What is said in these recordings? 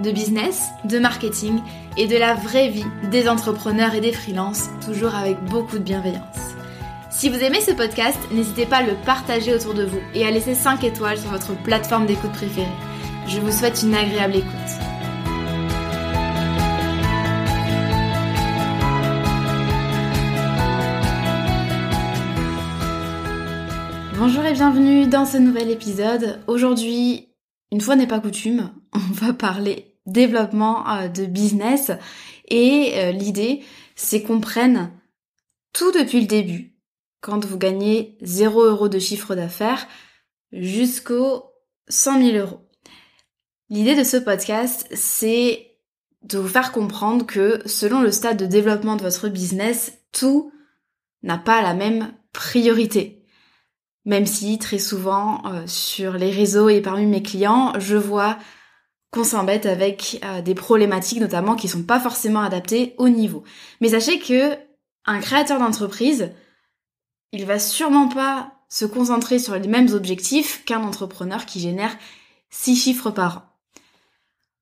de business, de marketing et de la vraie vie des entrepreneurs et des freelances, toujours avec beaucoup de bienveillance. Si vous aimez ce podcast, n'hésitez pas à le partager autour de vous et à laisser 5 étoiles sur votre plateforme d'écoute préférée. Je vous souhaite une agréable écoute. Bonjour et bienvenue dans ce nouvel épisode. Aujourd'hui, une fois n'est pas coutume, on va parler développement euh, de business. Et euh, l'idée, c'est qu'on prenne tout depuis le début, quand vous gagnez 0 euros de chiffre d'affaires, jusqu'aux 100 000 euros. L'idée de ce podcast, c'est de vous faire comprendre que selon le stade de développement de votre business, tout n'a pas la même priorité. Même si très souvent euh, sur les réseaux et parmi mes clients, je vois qu'on s'embête avec euh, des problématiques notamment qui sont pas forcément adaptées au niveau. Mais sachez que un créateur d'entreprise, il va sûrement pas se concentrer sur les mêmes objectifs qu'un entrepreneur qui génère six chiffres par an.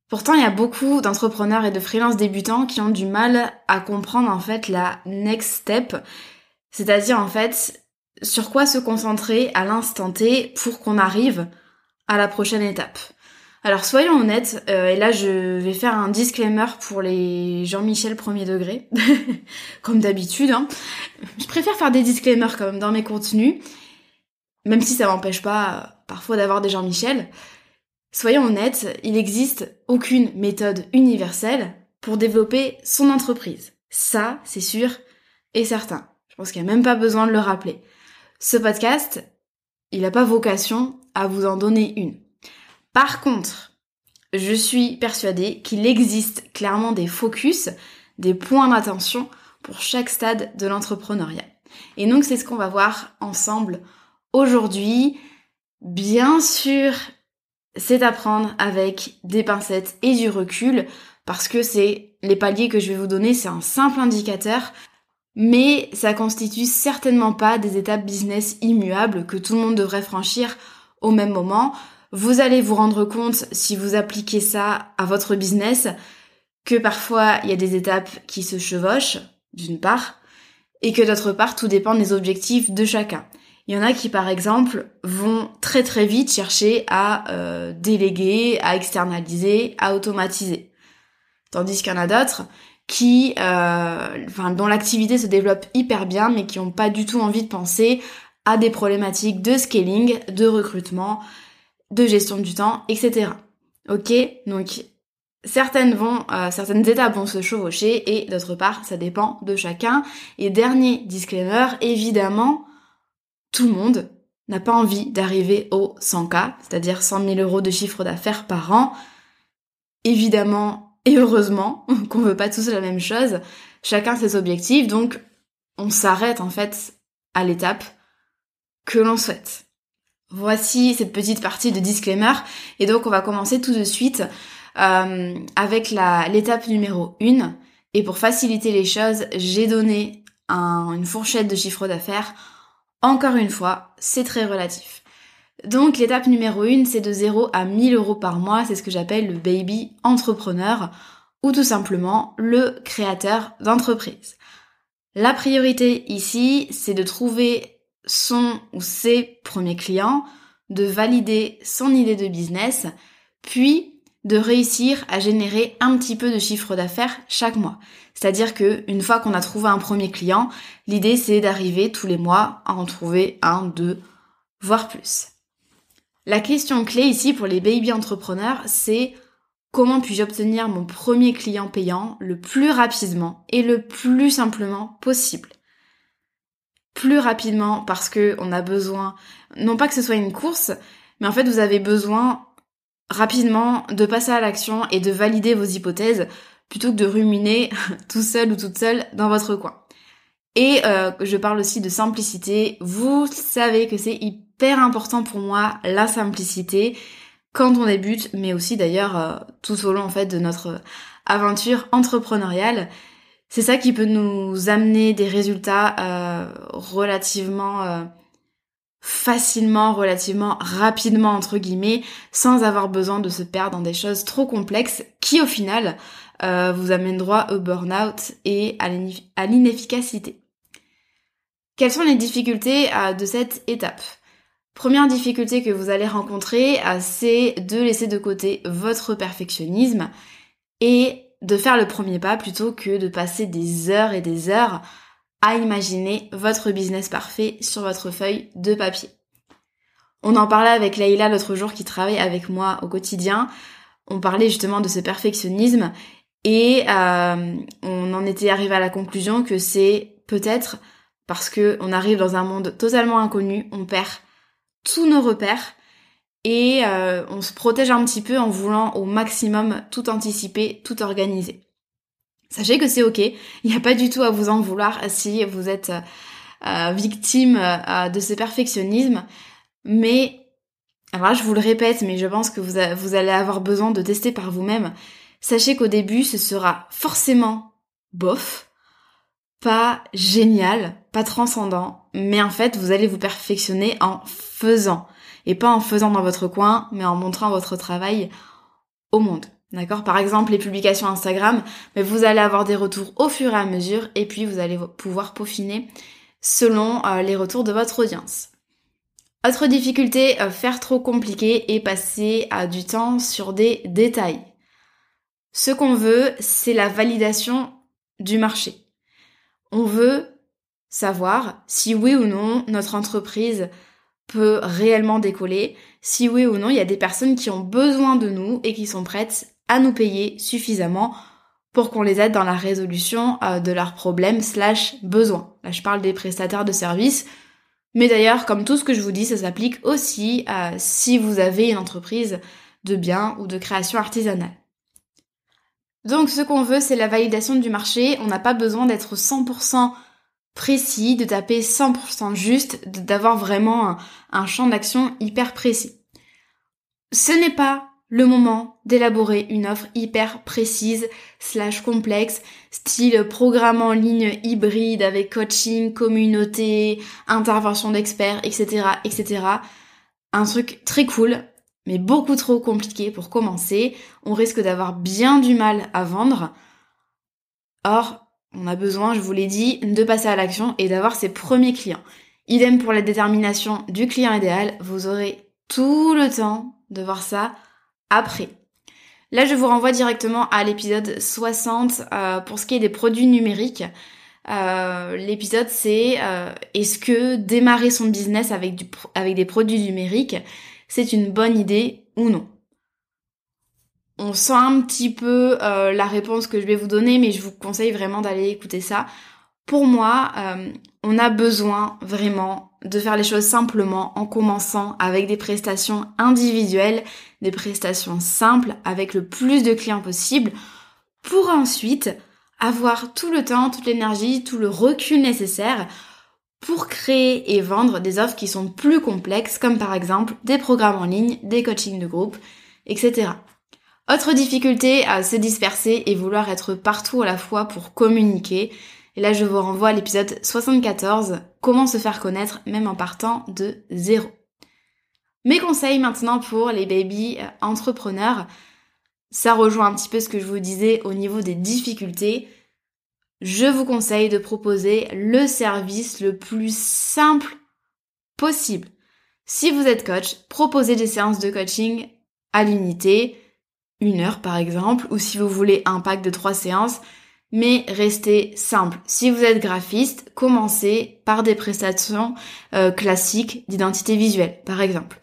Pourtant, il y a beaucoup d'entrepreneurs et de freelances débutants qui ont du mal à comprendre en fait la next step, c'est-à-dire en fait sur quoi se concentrer à l'instant T pour qu'on arrive à la prochaine étape. Alors soyons honnêtes, euh, et là je vais faire un disclaimer pour les Jean-Michel premier degré, comme d'habitude. Hein. Je préfère faire des disclaimers quand même dans mes contenus, même si ça m'empêche pas euh, parfois d'avoir des Jean-Michel. Soyons honnêtes, il n'existe aucune méthode universelle pour développer son entreprise. Ça, c'est sûr et certain. Je pense qu'il n'y a même pas besoin de le rappeler. Ce podcast, il n'a pas vocation à vous en donner une. Par contre, je suis persuadée qu'il existe clairement des focus, des points d'attention pour chaque stade de l'entrepreneuriat. Et donc c'est ce qu'on va voir ensemble aujourd'hui. Bien sûr, c'est à prendre avec des pincettes et du recul parce que c'est les paliers que je vais vous donner, c'est un simple indicateur, mais ça constitue certainement pas des étapes business immuables que tout le monde devrait franchir au même moment. Vous allez vous rendre compte, si vous appliquez ça à votre business, que parfois il y a des étapes qui se chevauchent, d'une part, et que d'autre part, tout dépend des objectifs de chacun. Il y en a qui, par exemple, vont très très vite chercher à euh, déléguer, à externaliser, à automatiser. Tandis qu'il y en a d'autres qui, euh, dont l'activité se développe hyper bien, mais qui n'ont pas du tout envie de penser à des problématiques de scaling, de recrutement, de gestion du temps, etc. Ok Donc certaines vont, euh, certaines étapes vont se chevaucher et d'autre part, ça dépend de chacun. Et dernier disclaimer, évidemment, tout le monde n'a pas envie d'arriver au 100K, c'est-à-dire 100 000 euros de chiffre d'affaires par an. Évidemment et heureusement qu'on veut pas tous la même chose. Chacun ses objectifs, donc on s'arrête en fait à l'étape que l'on souhaite. Voici cette petite partie de disclaimer et donc on va commencer tout de suite euh, avec l'étape numéro 1 et pour faciliter les choses j'ai donné une fourchette de chiffre d'affaires. Encore une fois, c'est très relatif. Donc l'étape numéro 1 c'est de 0 à 1000 euros par mois, c'est ce que j'appelle le baby entrepreneur ou tout simplement le créateur d'entreprise. La priorité ici c'est de trouver son ou ses premiers clients, de valider son idée de business, puis de réussir à générer un petit peu de chiffre d'affaires chaque mois. C'est-à-dire que une fois qu'on a trouvé un premier client, l'idée c'est d'arriver tous les mois à en trouver un, deux, voire plus. La question clé ici pour les baby entrepreneurs, c'est comment puis-je obtenir mon premier client payant le plus rapidement et le plus simplement possible? Plus rapidement parce que on a besoin, non pas que ce soit une course, mais en fait vous avez besoin rapidement de passer à l'action et de valider vos hypothèses plutôt que de ruminer tout seul ou toute seule dans votre coin. Et euh, je parle aussi de simplicité. Vous savez que c'est hyper important pour moi la simplicité quand on débute, mais aussi d'ailleurs euh, tout au long en fait de notre aventure entrepreneuriale. C'est ça qui peut nous amener des résultats euh, relativement facilement, relativement rapidement entre guillemets, sans avoir besoin de se perdre dans des choses trop complexes qui au final euh, vous amènent droit au burn-out et à l'inefficacité. Quelles sont les difficultés euh, de cette étape? Première difficulté que vous allez rencontrer, euh, c'est de laisser de côté votre perfectionnisme et de faire le premier pas plutôt que de passer des heures et des heures à imaginer votre business parfait sur votre feuille de papier. On en parlait avec Leïla l'autre jour qui travaille avec moi au quotidien. On parlait justement de ce perfectionnisme et euh, on en était arrivé à la conclusion que c'est peut-être parce que on arrive dans un monde totalement inconnu, on perd tous nos repères et euh, on se protège un petit peu en voulant au maximum tout anticiper, tout organiser. Sachez que c'est ok, il n'y a pas du tout à vous en vouloir si vous êtes euh, victime de ce perfectionnisme, mais alors là je vous le répète, mais je pense que vous allez avoir besoin de tester par vous-même sachez qu'au début, ce sera forcément bof, pas génial, pas transcendant, mais en fait, vous allez vous perfectionner en faisant. Et pas en faisant dans votre coin, mais en montrant votre travail au monde. D'accord? Par exemple, les publications Instagram, mais vous allez avoir des retours au fur et à mesure, et puis vous allez pouvoir peaufiner selon euh, les retours de votre audience. Autre difficulté, euh, faire trop compliqué et passer du temps sur des détails. Ce qu'on veut, c'est la validation du marché. On veut savoir si oui ou non notre entreprise peut réellement décoller, si oui ou non il y a des personnes qui ont besoin de nous et qui sont prêtes à nous payer suffisamment pour qu'on les aide dans la résolution euh, de leurs problèmes slash besoins. Là je parle des prestataires de services, mais d'ailleurs comme tout ce que je vous dis ça s'applique aussi à si vous avez une entreprise de biens ou de création artisanale. Donc ce qu'on veut, c'est la validation du marché. On n'a pas besoin d'être 100% précis, de taper 100% juste, d'avoir vraiment un, champ d'action hyper précis. Ce n'est pas le moment d'élaborer une offre hyper précise slash complexe, style programme en ligne hybride avec coaching, communauté, intervention d'experts, etc., etc. Un truc très cool, mais beaucoup trop compliqué pour commencer. On risque d'avoir bien du mal à vendre. Or, on a besoin, je vous l'ai dit, de passer à l'action et d'avoir ses premiers clients. Idem pour la détermination du client idéal, vous aurez tout le temps de voir ça après. Là, je vous renvoie directement à l'épisode 60 euh, pour ce qui est des produits numériques. Euh, l'épisode c'est euh, est-ce que démarrer son business avec, des produits numériques c'est une bonne idée ou non? On sent un petit peu euh, la réponse que je vais vous donner, mais je vous conseille vraiment d'aller écouter ça. Pour moi, euh, on a besoin vraiment de faire les choses simplement en commençant avec des prestations individuelles, des prestations simples avec le plus de clients possible pour ensuite avoir tout le temps, toute l'énergie, tout le recul nécessaire pour créer et vendre des offres qui sont plus complexes, comme par exemple des programmes en ligne, des coachings de groupe, etc. Autre difficulté à se disperser et vouloir être partout à la fois pour communiquer. Et là, je vous renvoie à l'épisode 74, comment se faire connaître même en partant de zéro. Mes conseils maintenant pour les baby entrepreneurs, ça rejoint un petit peu ce que je vous disais au niveau des difficultés je vous conseille de proposer le service le plus simple possible. Si vous êtes coach, proposez des séances de coaching à l'unité. Une heure par exemple, ou si vous voulez un pack de trois séances, mais restez simple. Si vous êtes graphiste, commencez par des prestations euh, classiques d'identité visuelle, par exemple.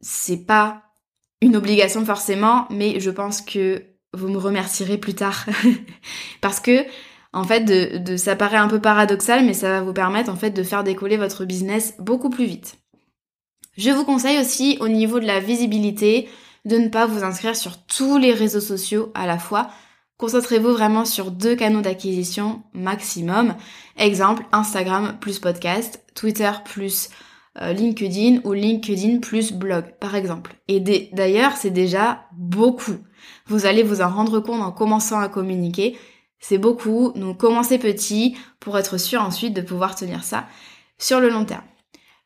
C'est pas une obligation forcément, mais je pense que vous me remercierez plus tard. Parce que, en fait, de, de, ça paraît un peu paradoxal, mais ça va vous permettre, en fait, de faire décoller votre business beaucoup plus vite. Je vous conseille aussi, au niveau de la visibilité, de ne pas vous inscrire sur tous les réseaux sociaux à la fois. Concentrez-vous vraiment sur deux canaux d'acquisition maximum. Exemple, Instagram plus podcast, Twitter plus euh, LinkedIn ou LinkedIn plus blog, par exemple. Et d'ailleurs, c'est déjà beaucoup. Vous allez vous en rendre compte en commençant à communiquer. C'est beaucoup, donc commencez petit pour être sûr ensuite de pouvoir tenir ça sur le long terme.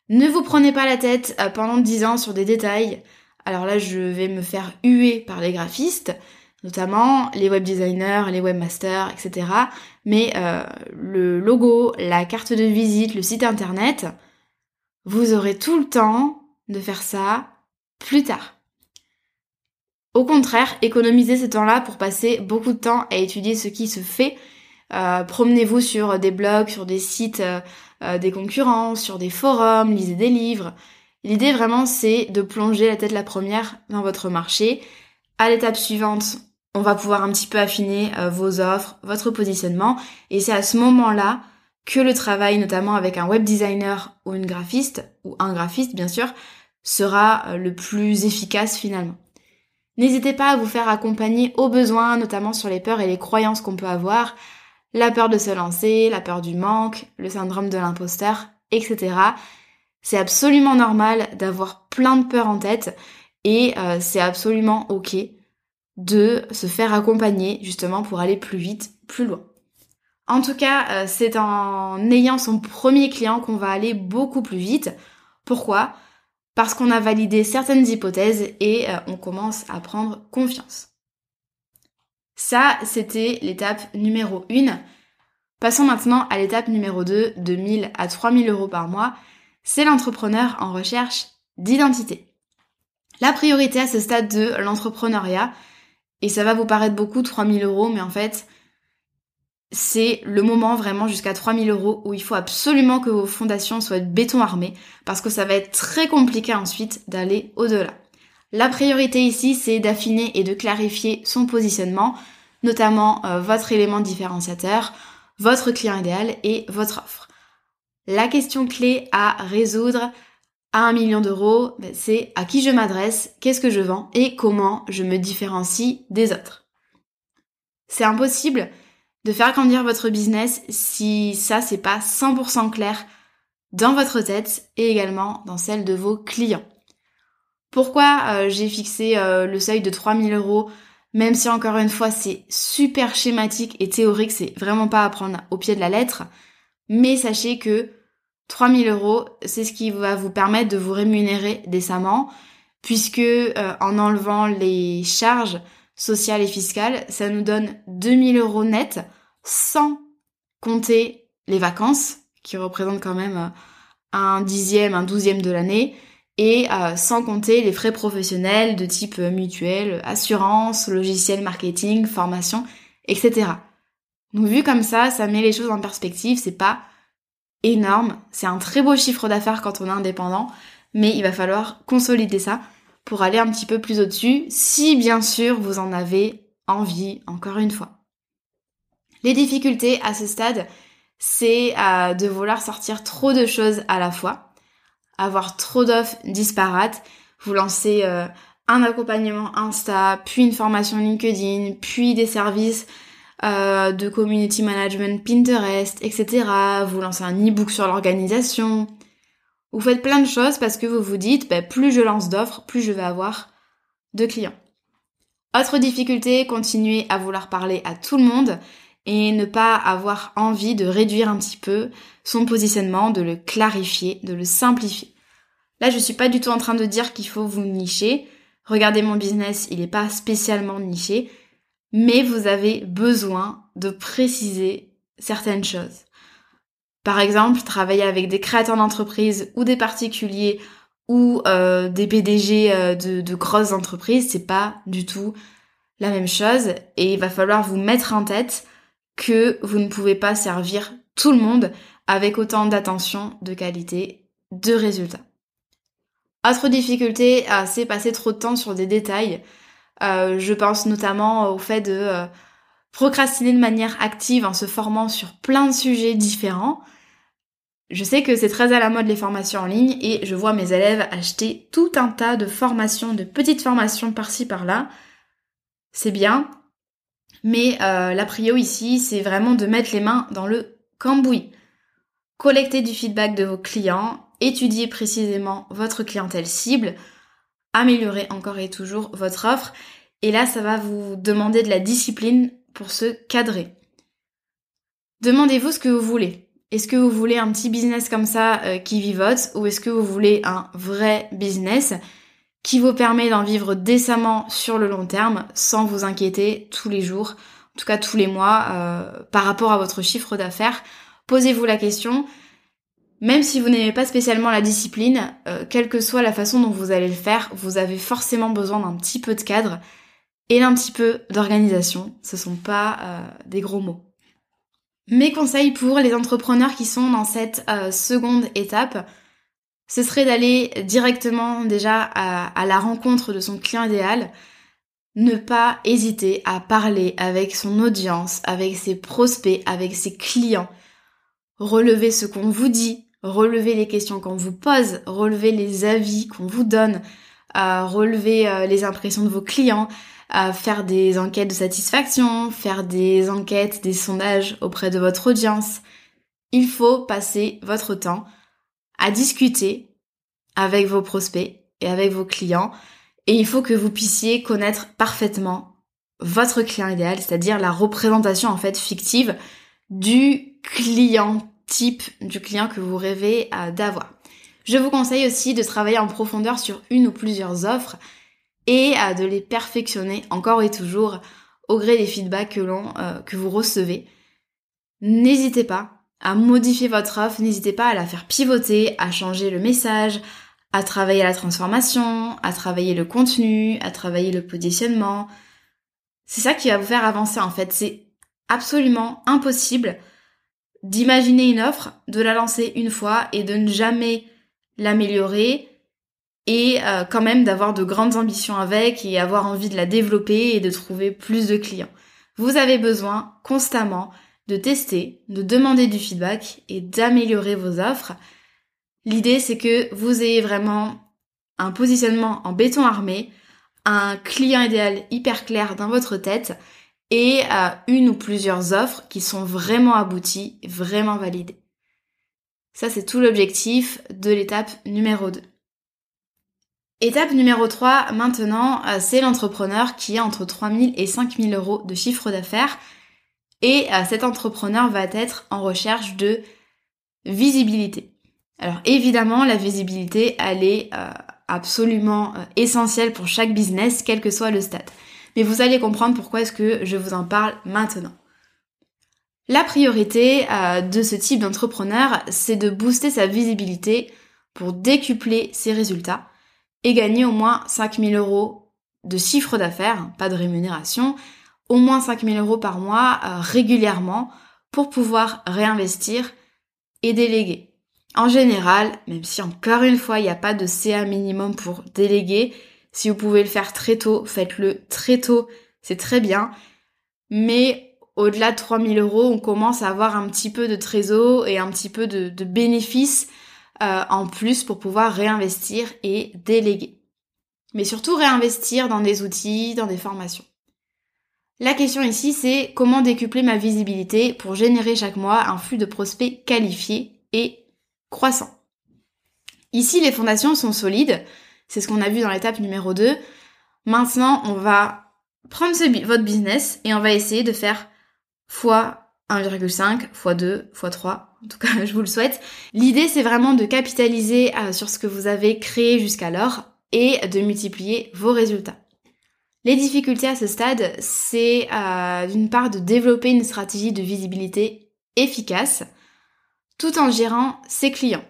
Ne vous prenez pas la tête euh, pendant 10 ans sur des détails. Alors là, je vais me faire huer par les graphistes, notamment les web designers, les webmasters, etc. Mais euh, le logo, la carte de visite, le site internet, vous aurez tout le temps de faire ça plus tard. Au contraire, économisez ce temps-là pour passer beaucoup de temps à étudier ce qui se fait. Euh, promenez-vous sur des blogs, sur des sites euh, des concurrents, sur des forums, lisez des livres. L'idée vraiment c'est de plonger la tête la première dans votre marché. À l'étape suivante, on va pouvoir un petit peu affiner euh, vos offres, votre positionnement et c'est à ce moment-là que le travail notamment avec un web designer ou une graphiste ou un graphiste bien sûr sera euh, le plus efficace finalement. N'hésitez pas à vous faire accompagner au besoin, notamment sur les peurs et les croyances qu'on peut avoir, la peur de se lancer, la peur du manque, le syndrome de l'imposteur, etc. C'est absolument normal d'avoir plein de peurs en tête et euh, c'est absolument ok de se faire accompagner justement pour aller plus vite, plus loin. En tout cas, euh, c'est en ayant son premier client qu'on va aller beaucoup plus vite. Pourquoi? Parce qu'on a validé certaines hypothèses et euh, on commence à prendre confiance. Ça, c'était l'étape numéro 1. Passons maintenant à l'étape numéro 2, de 1000 à 3000 euros par mois c'est l'entrepreneur en recherche d'identité. La priorité à ce stade de l'entrepreneuriat, et ça va vous paraître beaucoup, 3000 euros, mais en fait, c'est le moment vraiment jusqu'à 3000 euros où il faut absolument que vos fondations soient béton armé, parce que ça va être très compliqué ensuite d'aller au-delà. La priorité ici, c'est d'affiner et de clarifier son positionnement, notamment euh, votre élément différenciateur, votre client idéal et votre offre. La question clé à résoudre à un million d'euros, ben, c'est à qui je m'adresse, qu'est-ce que je vends et comment je me différencie des autres. C'est impossible de faire grandir votre business si ça c'est pas 100% clair dans votre tête et également dans celle de vos clients. Pourquoi euh, j'ai fixé euh, le seuil de 3000 euros, même si encore une fois c'est super schématique et théorique, c'est vraiment pas à prendre au pied de la lettre, mais sachez que 3000 euros, c'est ce qui va vous permettre de vous rémunérer décemment, puisque euh, en enlevant les charges sociales et fiscales, ça nous donne 2000 euros net, sans compter les vacances, qui représentent quand même euh, un dixième, un douzième de l'année, et euh, sans compter les frais professionnels de type mutuel, assurance, logiciel marketing, formation, etc. Donc vu comme ça, ça met les choses en perspective, c'est pas énorme, c'est un très beau chiffre d'affaires quand on est indépendant, mais il va falloir consolider ça pour aller un petit peu plus au-dessus, si bien sûr vous en avez envie, encore une fois. Les difficultés à ce stade, c'est euh, de vouloir sortir trop de choses à la fois, avoir trop d'offres disparates, vous lancer euh, un accompagnement Insta, puis une formation LinkedIn, puis des services euh, de community management Pinterest, etc. Vous lancez un e-book sur l'organisation. Vous faites plein de choses parce que vous vous dites, bah, plus je lance d'offres, plus je vais avoir de clients. Autre difficulté, continuer à vouloir parler à tout le monde et ne pas avoir envie de réduire un petit peu son positionnement, de le clarifier, de le simplifier. Là, je suis pas du tout en train de dire qu'il faut vous nicher. Regardez mon business, il n'est pas spécialement niché mais vous avez besoin de préciser certaines choses. Par exemple, travailler avec des créateurs d'entreprise ou des particuliers ou euh, des PDG euh, de, de grosses entreprises, c'est pas du tout la même chose et il va falloir vous mettre en tête que vous ne pouvez pas servir tout le monde avec autant d'attention, de qualité, de résultats. Autre difficulté, c'est passer trop de temps sur des détails. Euh, je pense notamment au fait de euh, procrastiner de manière active en se formant sur plein de sujets différents. Je sais que c'est très à la mode les formations en ligne et je vois mes élèves acheter tout un tas de formations, de petites formations par-ci par-là. C'est bien, mais euh, la prio ici, c'est vraiment de mettre les mains dans le cambouis. Collecter du feedback de vos clients, étudier précisément votre clientèle cible, améliorer encore et toujours votre offre. Et là, ça va vous demander de la discipline pour se cadrer. Demandez-vous ce que vous voulez. Est-ce que vous voulez un petit business comme ça euh, qui vivote ou est-ce que vous voulez un vrai business qui vous permet d'en vivre décemment sur le long terme sans vous inquiéter tous les jours, en tout cas tous les mois, euh, par rapport à votre chiffre d'affaires? Posez-vous la question. Même si vous n'aimez pas spécialement la discipline, euh, quelle que soit la façon dont vous allez le faire, vous avez forcément besoin d'un petit peu de cadre et d'un petit peu d'organisation. Ce sont pas euh, des gros mots. Mes conseils pour les entrepreneurs qui sont dans cette euh, seconde étape, ce serait d'aller directement déjà à, à, la rencontre de son client idéal, ne pas hésiter à parler avec son audience, avec ses prospects, avec ses clients, relever ce qu'on vous dit, relever les questions qu'on vous pose, relever les avis qu'on vous donne, euh, relever euh, les impressions de vos clients, euh, faire des enquêtes de satisfaction, faire des enquêtes, des sondages auprès de votre audience. Il faut passer votre temps à discuter avec vos prospects et avec vos clients et il faut que vous puissiez connaître parfaitement votre client idéal, c'est-à-dire la représentation en fait fictive du client type du client que vous rêvez euh, d'avoir. Je vous conseille aussi de travailler en profondeur sur une ou plusieurs offres et euh, de les perfectionner encore et toujours au gré des feedbacks que, euh, que vous recevez. N'hésitez pas à modifier votre offre, n'hésitez pas à la faire pivoter, à changer le message, à travailler la transformation, à travailler le contenu, à travailler le positionnement. C'est ça qui va vous faire avancer en fait. C'est absolument impossible d'imaginer une offre, de la lancer une fois et de ne jamais l'améliorer et euh, quand même d'avoir de grandes ambitions avec et avoir envie de la développer et de trouver plus de clients. Vous avez besoin constamment de tester, de demander du feedback et d'améliorer vos offres. L'idée c'est que vous ayez vraiment un positionnement en béton armé, un client idéal hyper clair dans votre tête et à une ou plusieurs offres qui sont vraiment abouties, vraiment validées. Ça, c'est tout l'objectif de l'étape numéro 2. Étape numéro 3, maintenant, euh, c'est l'entrepreneur qui a entre 3000 et 5000 euros de chiffre d'affaires. Et euh, cet entrepreneur va être en recherche de visibilité. Alors évidemment, la visibilité, elle est euh, absolument essentielle pour chaque business, quel que soit le stade mais vous allez comprendre pourquoi est-ce que je vous en parle maintenant. La priorité euh, de ce type d'entrepreneur, c'est de booster sa visibilité pour décupler ses résultats et gagner au moins 5000 euros de chiffre d'affaires, pas de rémunération, au moins 5000 euros par mois euh, régulièrement pour pouvoir réinvestir et déléguer. En général, même si encore une fois il n'y a pas de CA minimum pour déléguer, si vous pouvez le faire très tôt, faites-le très tôt, c'est très bien. Mais au-delà de 3000 euros, on commence à avoir un petit peu de trésor et un petit peu de, bénéfices euh, en plus pour pouvoir réinvestir et déléguer. Mais surtout réinvestir dans des outils, dans des formations. La question ici, c'est comment décupler ma visibilité pour générer chaque mois un flux de prospects qualifiés et croissants. Ici, les fondations sont solides. C'est ce qu'on a vu dans l'étape numéro 2. Maintenant, on va prendre votre business et on va essayer de faire fois 1,5, fois 2, fois 3. En tout cas, je vous le souhaite. L'idée, c'est vraiment de capitaliser euh, sur ce que vous avez créé jusqu'alors et de multiplier vos résultats. Les difficultés à ce stade, c'est euh, d'une part de développer une stratégie de visibilité efficace tout en gérant ses clients.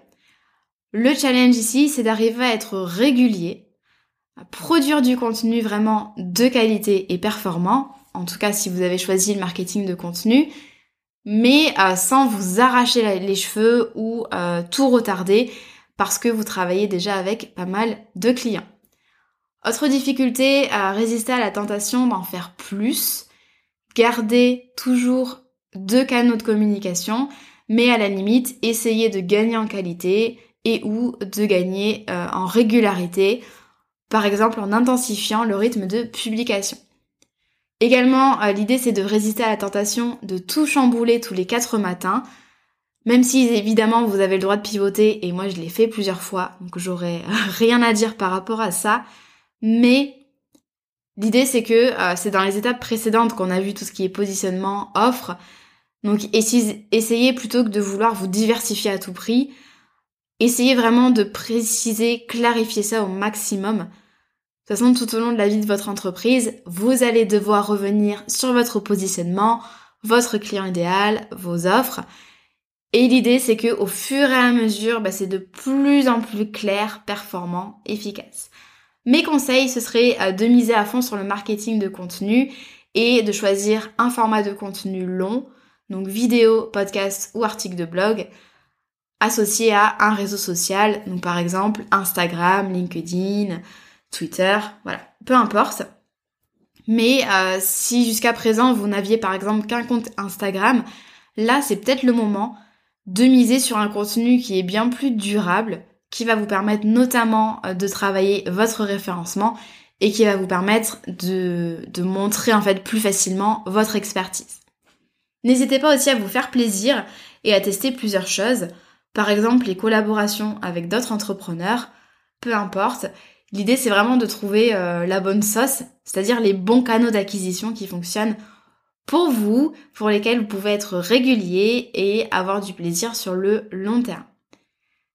Le challenge ici, c'est d'arriver à être régulier, à produire du contenu vraiment de qualité et performant, en tout cas si vous avez choisi le marketing de contenu, mais euh, sans vous arracher les cheveux ou euh, tout retarder parce que vous travaillez déjà avec pas mal de clients. Autre difficulté à résister à la tentation d'en faire plus, garder toujours deux canaux de communication, mais à la limite, essayer de gagner en qualité et ou de gagner euh, en régularité, par exemple en intensifiant le rythme de publication. Également, euh, l'idée c'est de résister à la tentation de tout chambouler tous les quatre matins, même si évidemment vous avez le droit de pivoter, et moi je l'ai fait plusieurs fois, donc j'aurais rien à dire par rapport à ça, mais l'idée c'est que euh, c'est dans les étapes précédentes qu'on a vu tout ce qui est positionnement, offre, donc essayez plutôt que de vouloir vous diversifier à tout prix, essayez vraiment de préciser, clarifier ça au maximum, de toute façon, tout au long de la vie de votre entreprise, vous allez devoir revenir sur votre positionnement, votre client idéal, vos offres. Et l'idée, c'est que au fur et à mesure, bah, c'est de plus en plus clair, performant, efficace. Mes conseils, ce serait euh, de miser à fond sur le marketing de contenu et de choisir un format de contenu long, donc vidéo, podcast ou article de blog, associé à un réseau social, donc par exemple Instagram, LinkedIn, Twitter, voilà, peu importe. Mais euh, si jusqu'à présent vous n'aviez par exemple qu'un compte Instagram, là c'est peut-être le moment de miser sur un contenu qui est bien plus durable, qui va vous permettre notamment euh, de travailler votre référencement et qui va vous permettre de, de montrer en fait plus facilement votre expertise. N'hésitez pas aussi à vous faire plaisir et à tester plusieurs choses, par exemple les collaborations avec d'autres entrepreneurs, peu importe, L'idée, c'est vraiment de trouver euh, la bonne sauce, c'est-à-dire les bons canaux d'acquisition qui fonctionnent pour vous, pour lesquels vous pouvez être régulier et avoir du plaisir sur le long terme.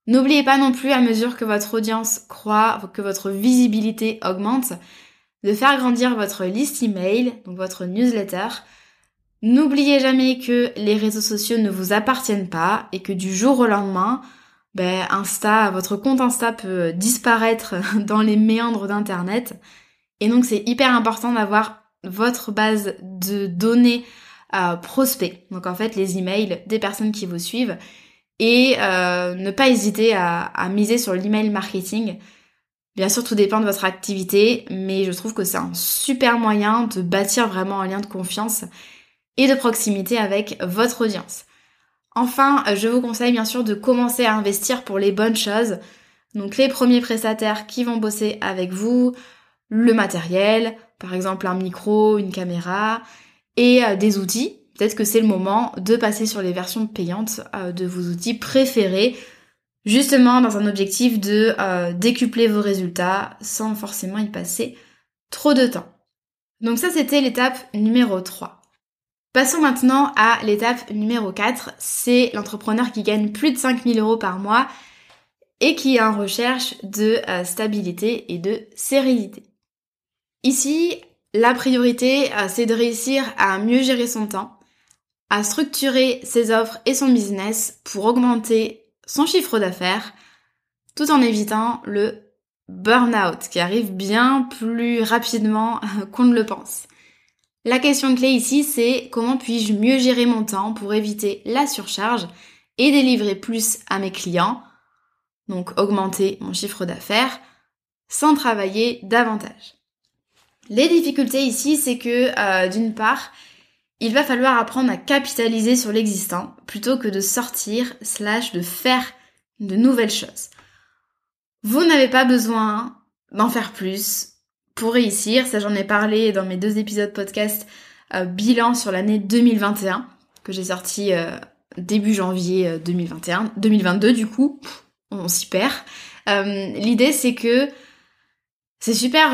N'oubliez pas non plus, à mesure que votre audience croît, que votre visibilité augmente, de faire grandir votre liste email, donc votre newsletter. N'oubliez jamais que les réseaux sociaux ne vous appartiennent pas et que du jour au lendemain, ben, Insta, votre compte Insta peut disparaître dans les méandres d'Internet. Et donc c'est hyper important d'avoir votre base de données euh, prospects. Donc en fait les emails des personnes qui vous suivent. Et euh, ne pas hésiter à, à miser sur l'email marketing. Bien sûr, tout dépend de votre activité, mais je trouve que c'est un super moyen de bâtir vraiment un lien de confiance et de proximité avec votre audience. Enfin, je vous conseille bien sûr de commencer à investir pour les bonnes choses. Donc les premiers prestataires qui vont bosser avec vous, le matériel, par exemple un micro, une caméra, et euh, des outils. Peut-être que c'est le moment de passer sur les versions payantes euh, de vos outils préférés, justement dans un objectif de euh, décupler vos résultats sans forcément y passer trop de temps. Donc ça c'était l'étape numéro 3. Passons maintenant à l'étape numéro 4, c'est l'entrepreneur qui gagne plus de 5000 euros par mois et qui est en recherche de euh, stabilité et de sérénité. Ici, la priorité, euh, c'est de réussir à mieux gérer son temps, à structurer ses offres et son business pour augmenter son chiffre d'affaires, tout en évitant le burn-out qui arrive bien plus rapidement qu'on ne le pense. La question clé ici, c'est comment puis-je mieux gérer mon temps pour éviter la surcharge et délivrer plus à mes clients, donc augmenter mon chiffre d'affaires, sans travailler davantage. Les difficultés ici, c'est que euh, d'une part, il va falloir apprendre à capitaliser sur l'existant plutôt que de sortir slash de faire de nouvelles choses. Vous n'avez pas besoin d'en faire plus, pour réussir. Ça, j'en ai parlé dans mes deux épisodes podcast euh, bilan sur l'année 2021 que j'ai sorti euh, début janvier 2021, euh, 2022 du coup. on s'y perd. L'idée, c'est que c'est super,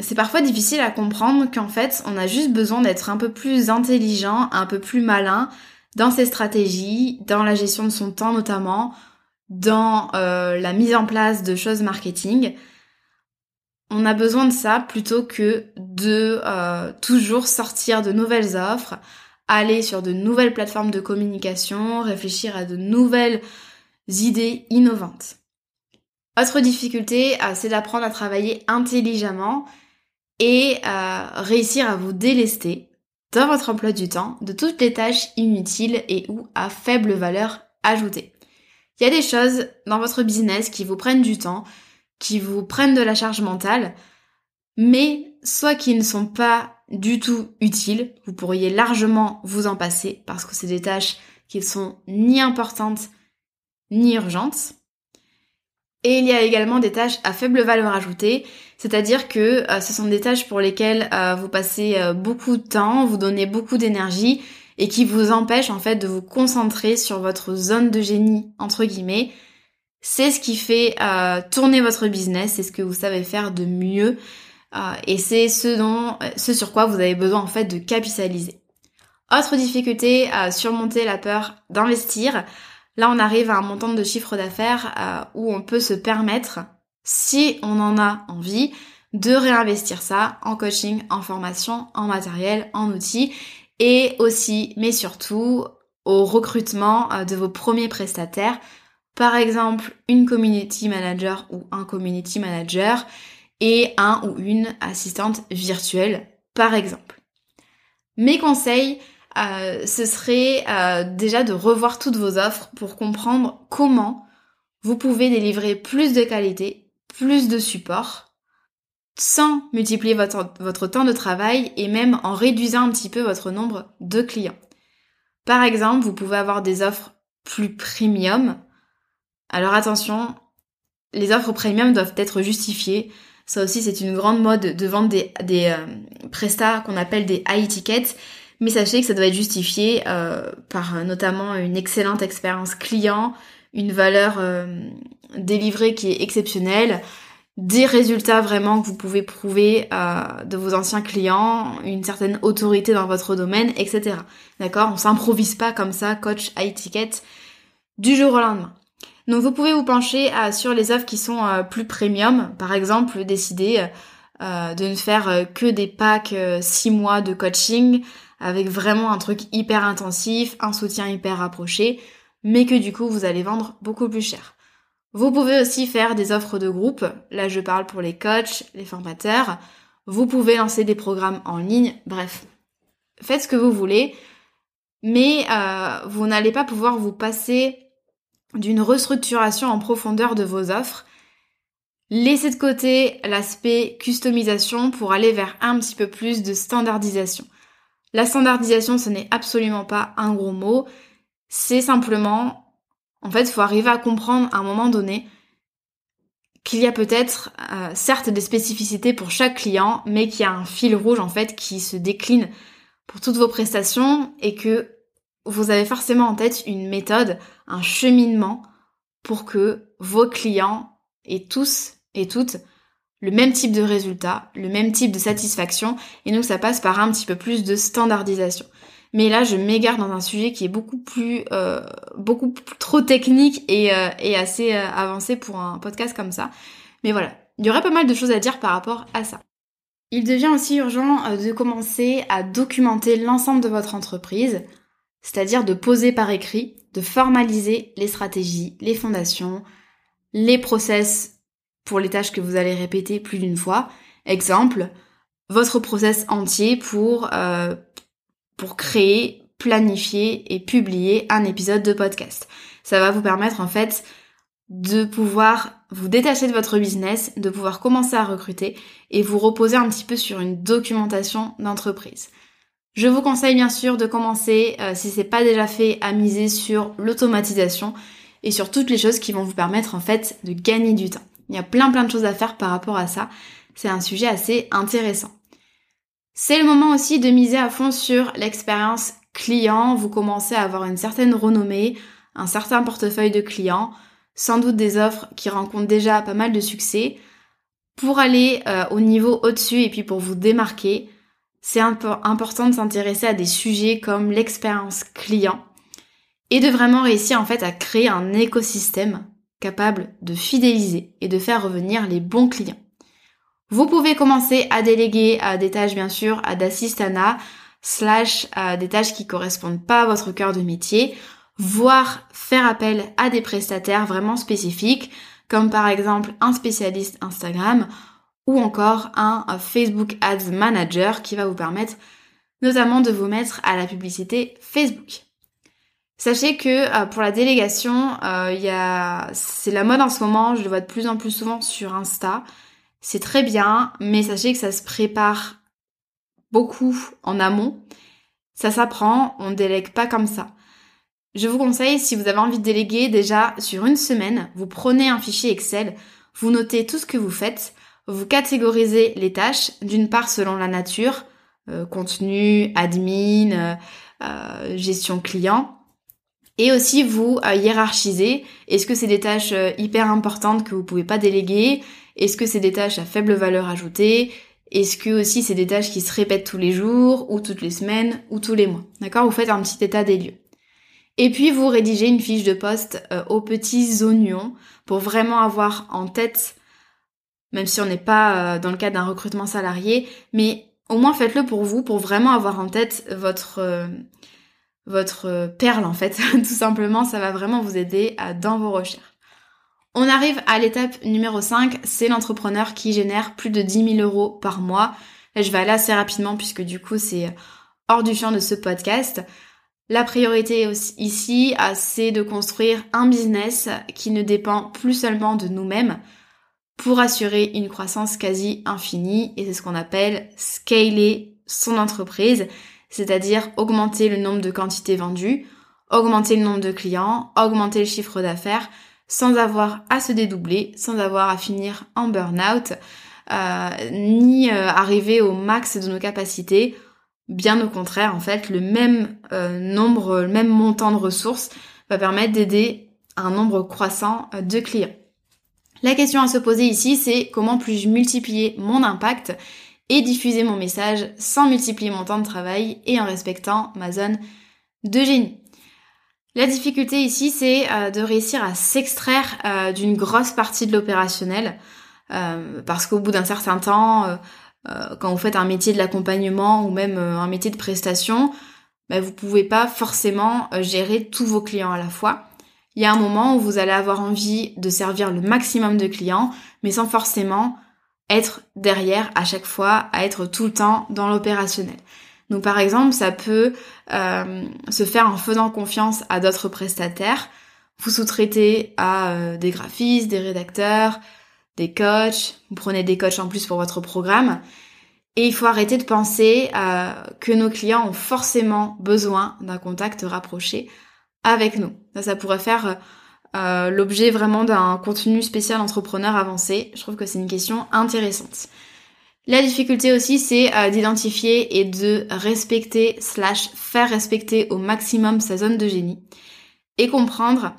c'est parfois difficile à comprendre qu'en fait, on a juste besoin d'être un peu plus intelligent, un peu plus malin dans ses stratégies, dans la gestion de son temps notamment, dans la mise en place de choses marketing on a besoin de ça plutôt que de euh, toujours sortir de nouvelles offres, aller sur de nouvelles plateformes de communication, réfléchir à de nouvelles idées innovantes. Autre difficulté, c'est d'apprendre à travailler intelligemment et réussir à vous délester dans votre emploi du temps de toutes les tâches inutiles et ou à faible valeur ajoutée. Il y a des choses dans votre business qui vous prennent du temps, qui vous prennent de la charge mentale, mais soit qui ne sont pas du tout utiles, vous pourriez largement vous en passer parce que c'est des tâches qui sont ni importantes ni urgentes. Et il y a également des tâches à faible valeur ajoutée, c'est-à-dire que euh, ce sont des tâches pour lesquelles euh, vous passez euh, beaucoup de temps, vous donnez beaucoup d'énergie et qui vous empêchent en fait de vous concentrer sur votre zone de génie entre guillemets. C'est ce qui fait tourner votre business, c'est ce que vous savez faire de mieux et c'est ce dont, ce sur quoi vous avez besoin en fait de capitaliser. Autre difficulté à surmonter la peur d'investir. Là, on arrive à un montant de chiffre d'affaires euh, où on peut se permettre, si on en a envie, de réinvestir ça en coaching, en formation, en matériel, en outils et aussi, mais surtout, au recrutement euh, de vos premiers prestataires. Par exemple, une community manager ou un community manager et un ou une assistante virtuelle, par exemple. Mes conseils, euh, ce serait euh, déjà de revoir toutes vos offres pour comprendre comment vous pouvez délivrer plus de qualité, plus de support, sans multiplier votre, votre temps de travail et même en réduisant un petit peu votre nombre de clients. Par exemple, vous pouvez avoir des offres plus premium. Alors attention, les offres premium doivent être justifiées. Ça aussi, c'est une grande mode de vendre des, des euh, prestats qu'on appelle des high tickets mais sachez que ça doit être justifié euh, par notamment une excellente expérience client, une valeur euh, délivrée qui est exceptionnelle, des résultats vraiment que vous pouvez prouver de vos anciens clients, une certaine autorité dans votre domaine, etc. D'accord? On s'improvise pas comme ça, coach high ticket, du jour au lendemain. Donc vous pouvez vous pencher sur les offres qui sont plus premium, par exemple décider de ne faire que des packs 6 mois de coaching avec vraiment un truc hyper intensif, un soutien hyper rapproché, mais que du coup vous allez vendre beaucoup plus cher. Vous pouvez aussi faire des offres de groupe, là je parle pour les coachs, les formateurs, vous pouvez lancer des programmes en ligne, bref, faites ce que vous voulez, mais euh, vous n'allez pas pouvoir vous passer d'une restructuration en profondeur de vos offres. Laissez de côté l'aspect customisation pour aller vers un petit peu plus de standardisation. La standardisation, ce n'est absolument pas un gros mot. C'est simplement, en fait, il faut arriver à comprendre à un moment donné qu'il y a peut-être, euh, certes, des spécificités pour chaque client, mais qu'il y a un fil rouge, en fait, qui se décline pour toutes vos prestations et que vous avez forcément en tête une méthode, un cheminement pour que vos clients et tous et toutes le même type de résultat, le même type de satisfaction, et donc ça passe par un petit peu plus de standardisation. Mais là, je m'égare dans un sujet qui est beaucoup plus, euh, beaucoup trop technique et, euh, assez euh, avancé pour un podcast comme ça. Mais voilà, il y aurait pas mal de choses à dire par rapport à ça. Il devient aussi urgent de commencer à documenter l'ensemble de votre entreprise, c'est-à-dire de poser par écrit, de formaliser les stratégies, les fondations, les process pour les tâches que vous allez répéter plus d'une fois. Exemple, votre process entier pour, euh, pour créer, planifier et publier un épisode de podcast. Ça va vous permettre en fait de pouvoir vous détacher de votre business, de pouvoir commencer à recruter et vous reposer un petit peu sur une documentation d'entreprise. Je vous conseille bien sûr de commencer, euh, si c'est pas déjà fait, à miser sur l'automatisation et sur toutes les choses qui vont vous permettre en fait de gagner du temps. Il y a plein plein de choses à faire par rapport à ça. C'est un sujet assez intéressant. C'est le moment aussi de miser à fond sur l'expérience client. Vous commencez à avoir une certaine renommée, un certain portefeuille de clients, sans doute des offres qui rencontrent déjà pas mal de succès. Pour aller euh, au niveau au-dessus et puis pour vous démarquer, c'est important de s'intéresser à des sujets comme l'expérience client et de vraiment réussir en fait à créer un écosystème capable de fidéliser et de faire revenir les bons clients. Vous pouvez commencer à déléguer à des tâches bien sûr à d'assistana slash à des tâches qui correspondent pas à votre cœur de métier. voire faire appel à des prestataires vraiment spécifiques, comme par exemple un spécialiste Instagram ou encore un Facebook Ads Manager qui va vous permettre notamment de vous mettre à la publicité Facebook. Sachez que euh, pour la délégation, euh, a... c'est la mode en ce moment, je le vois de plus en plus souvent sur Insta. C'est très bien, mais sachez que ça se prépare beaucoup en amont. Ça s'apprend, on ne délègue pas comme ça. Je vous conseille, si vous avez envie de déléguer, déjà sur une semaine, vous prenez un fichier Excel, vous notez tout ce que vous faites, vous catégorisez les tâches, d'une part selon la nature, euh, contenu, admin, gestion client, et aussi vous euh, hiérarchisez. Est-ce que c'est des tâches euh, hyper importantes que vous pouvez pas déléguer? Est-ce que c'est des tâches à faible valeur ajoutée? Est-ce que aussi c'est des tâches qui se répètent tous les jours ou toutes les semaines ou tous les mois? D'accord? Vous faites un petit état des lieux. Et puis vous rédigez une fiche de poste euh, aux petits oignons pour vraiment avoir en tête, même si on n'est pas dans le cadre d'un recrutement salarié, mais au moins faites-le pour vous, pour vraiment avoir en tête votre votre euh, perle en fait. Tout simplement, ça va vraiment vous aider dans vos recherches. On arrive à l'étape numéro 5, c'est l'entrepreneur qui génère plus de 10 000 euros par mois. Je vais aller assez rapidement puisque du coup, c'est hors du champ de ce podcast. La priorité ici, c'est de construire un business qui ne dépend plus seulement de nous-mêmes pour assurer une croissance quasi infinie et c'est ce qu'on appelle scaler son entreprise c'est-à-dire augmenter le nombre de quantités vendues, augmenter le nombre de clients, augmenter le chiffre d'affaires, sans avoir à se dédoubler, sans avoir à finir en burn-out, euh, ni euh, arriver au max de nos capacités. Bien au contraire, en fait, le même euh, nombre, le même montant de ressources va permettre d'aider un nombre croissant de clients. La question à se poser ici, c'est comment puis-je multiplier mon impact et diffuser mon message sans multiplier mon temps de travail et en respectant ma zone de génie? La difficulté ici, c'est euh, de réussir à s'extraire euh, d'une grosse partie de l'opérationnel, euh, parce qu'au bout d'un certain temps, quand vous faites un métier de l'accompagnement ou même un métier de prestation, bah, vous pouvez pas forcément gérer tous vos clients à la fois. Il y a un moment où vous allez avoir envie de servir le maximum de clients, mais sans forcément être derrière à chaque fois, à être tout le temps dans l'opérationnel. Donc par exemple, ça peut euh, se faire en faisant confiance à d'autres prestataires. Vous sous-traitez à euh, des graphistes, des rédacteurs, des coachs, vous prenez des coachs en plus pour votre programme. Et il faut arrêter de penser euh, que nos clients ont forcément besoin d'un contact rapproché avec nous. Ça, ça pourrait faire euh, l'objet vraiment d'un contenu spécial entrepreneur avancé. Je trouve que c'est une question intéressante. La difficulté aussi, c'est euh, d'identifier et de respecter slash faire respecter au maximum sa zone de génie et comprendre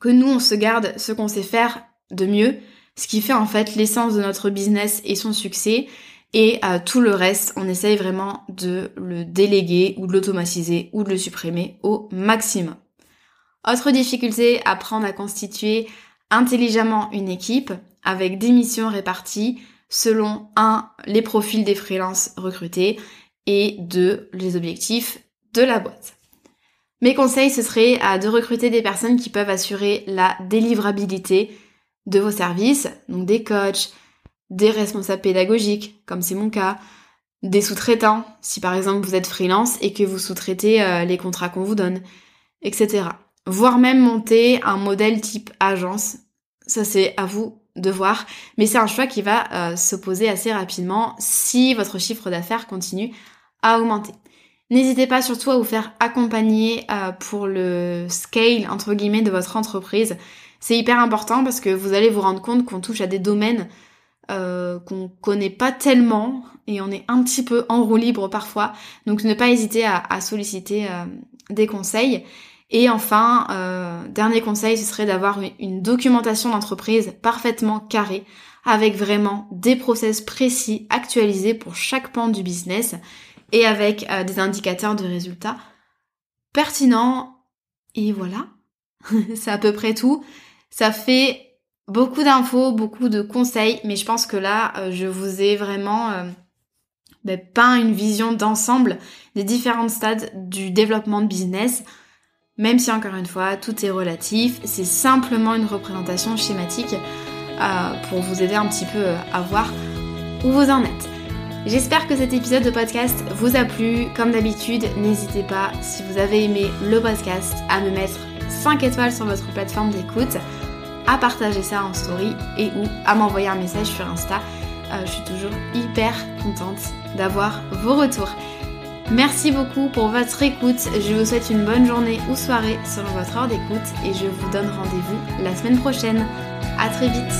que nous, on se garde ce qu'on sait faire de mieux, ce qui fait en fait l'essence de notre business et son succès. Et euh, tout le reste, on essaye vraiment de le déléguer ou de l'automatiser ou de le supprimer au maximum. Autre difficulté, apprendre à constituer intelligemment une équipe avec des missions réparties selon 1. les profils des freelances recrutés et 2. les objectifs de la boîte. Mes conseils, ce serait de recruter des personnes qui peuvent assurer la délivrabilité de vos services, donc des coachs, des responsables pédagogiques, comme c'est mon cas, des sous-traitants, si par exemple vous êtes freelance et que vous sous-traitez euh, les contrats qu'on vous donne, etc voire même monter un modèle type agence. Ça c'est à vous de voir, mais c'est un choix qui va euh, se poser assez rapidement si votre chiffre d'affaires continue à augmenter. N'hésitez pas surtout à vous faire accompagner euh, pour le scale entre guillemets de votre entreprise. C'est hyper important parce que vous allez vous rendre compte qu'on touche à des domaines euh, qu'on connaît pas tellement et on est un petit peu en roue libre parfois. Donc ne pas hésiter à, à solliciter des conseils. Et enfin, euh, dernier conseil, ce serait d'avoir une documentation d'entreprise parfaitement carrée, avec vraiment des process précis actualisés pour chaque pan du business et avec euh, des indicateurs de résultats pertinents. Et voilà, c'est à peu près tout. Ça fait beaucoup d'infos, beaucoup de conseils, mais je pense que là, euh, je vous ai vraiment ben, peint une vision d'ensemble des différents stades du développement de business même si encore une fois, tout est relatif, c'est simplement une représentation schématique euh, pour vous aider un petit peu euh, à voir où vous en êtes. J'espère que cet épisode de podcast vous a plu. Comme d'habitude, n'hésitez pas, si vous avez aimé le podcast, à me mettre 5 étoiles sur votre plateforme d'écoute, à partager ça en story et ou à m'envoyer un message sur Insta. Euh, je suis toujours hyper contente d'avoir vos retours. Merci beaucoup pour votre écoute. Je vous souhaite une bonne journée ou soirée selon votre heure d'écoute et je vous donne rendez-vous la semaine prochaine. À très vite